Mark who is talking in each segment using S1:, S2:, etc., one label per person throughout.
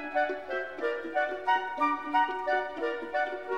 S1: Thank you.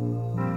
S1: oh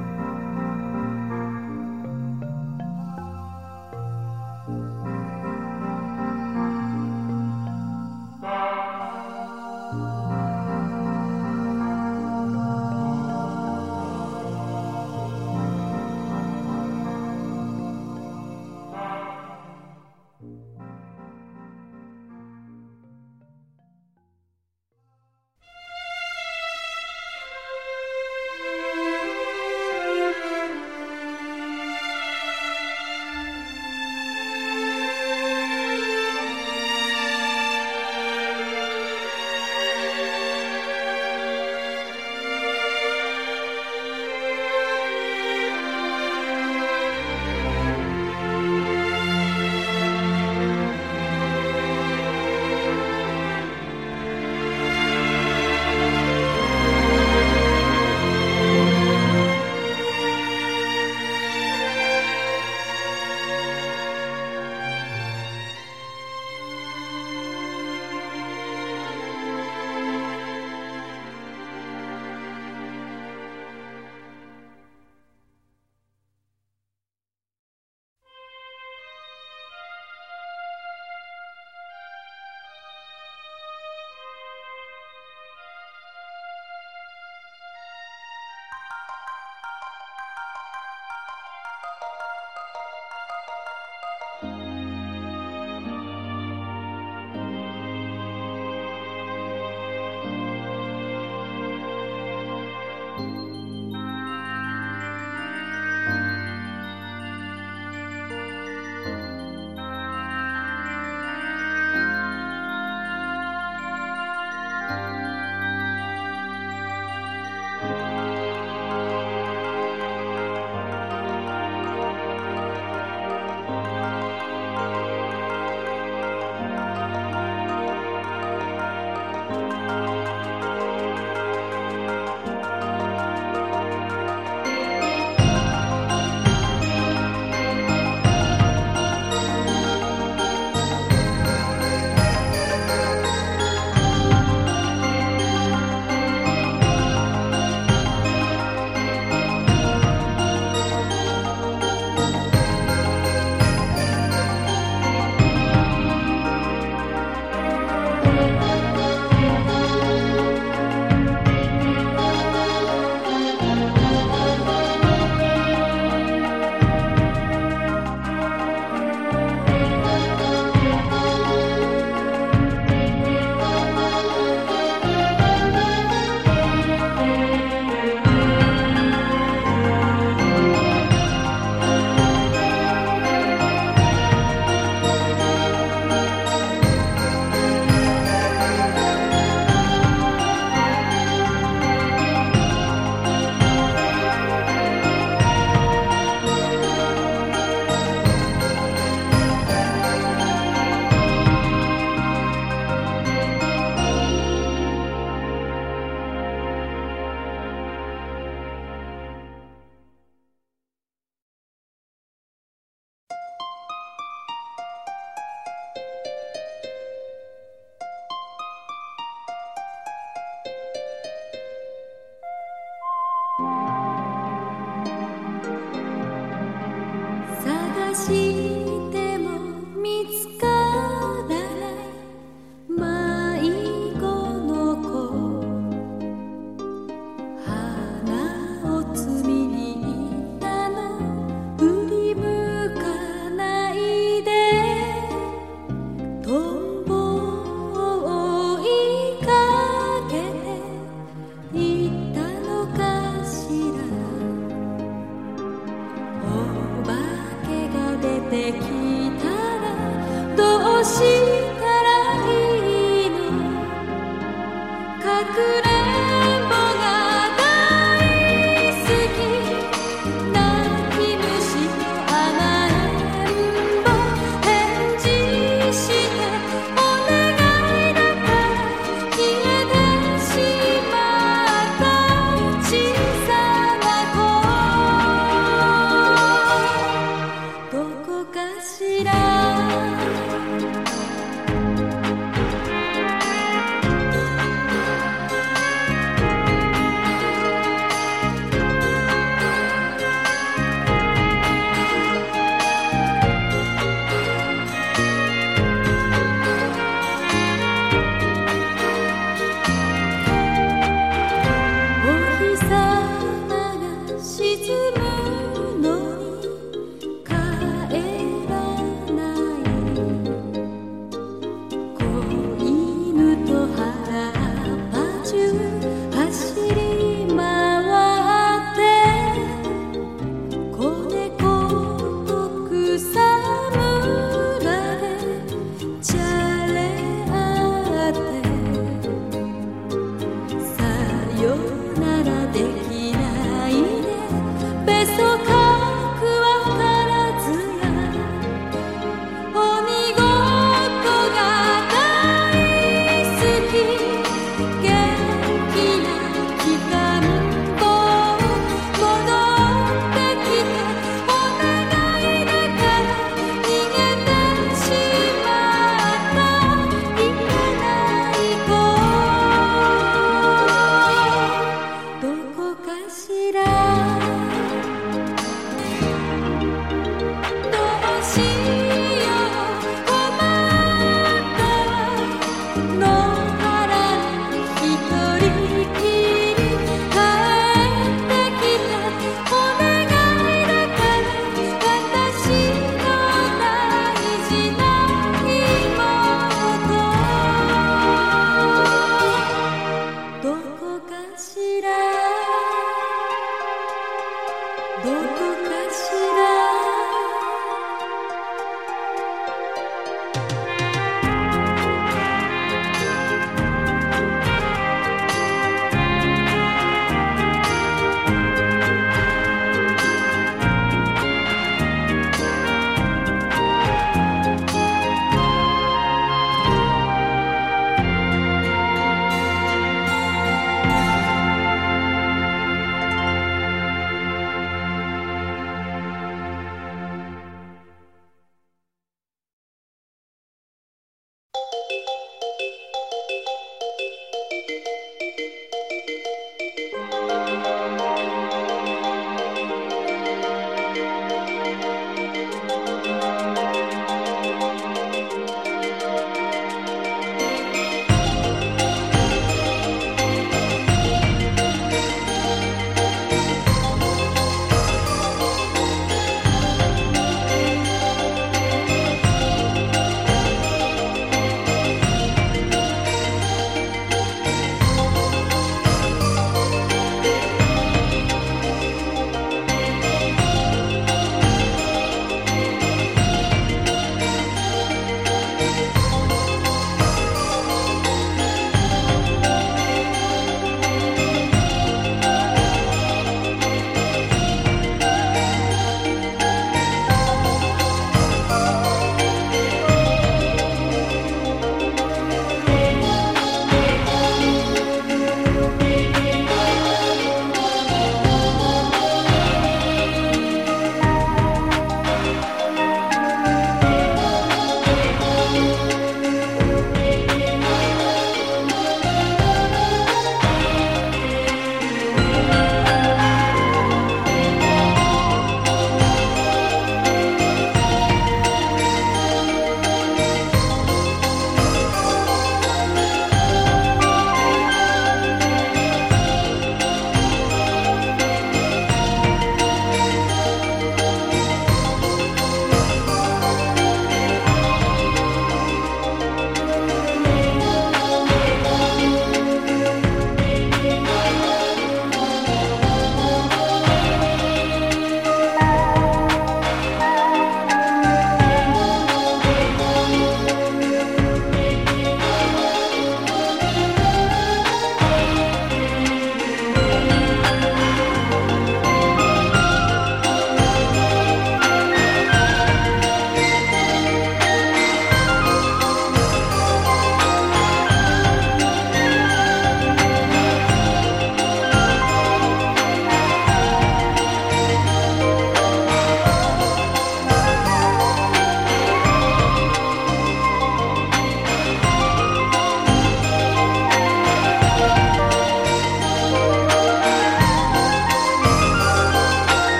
S1: até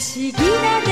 S1: 議な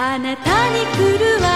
S1: あなたに来るわ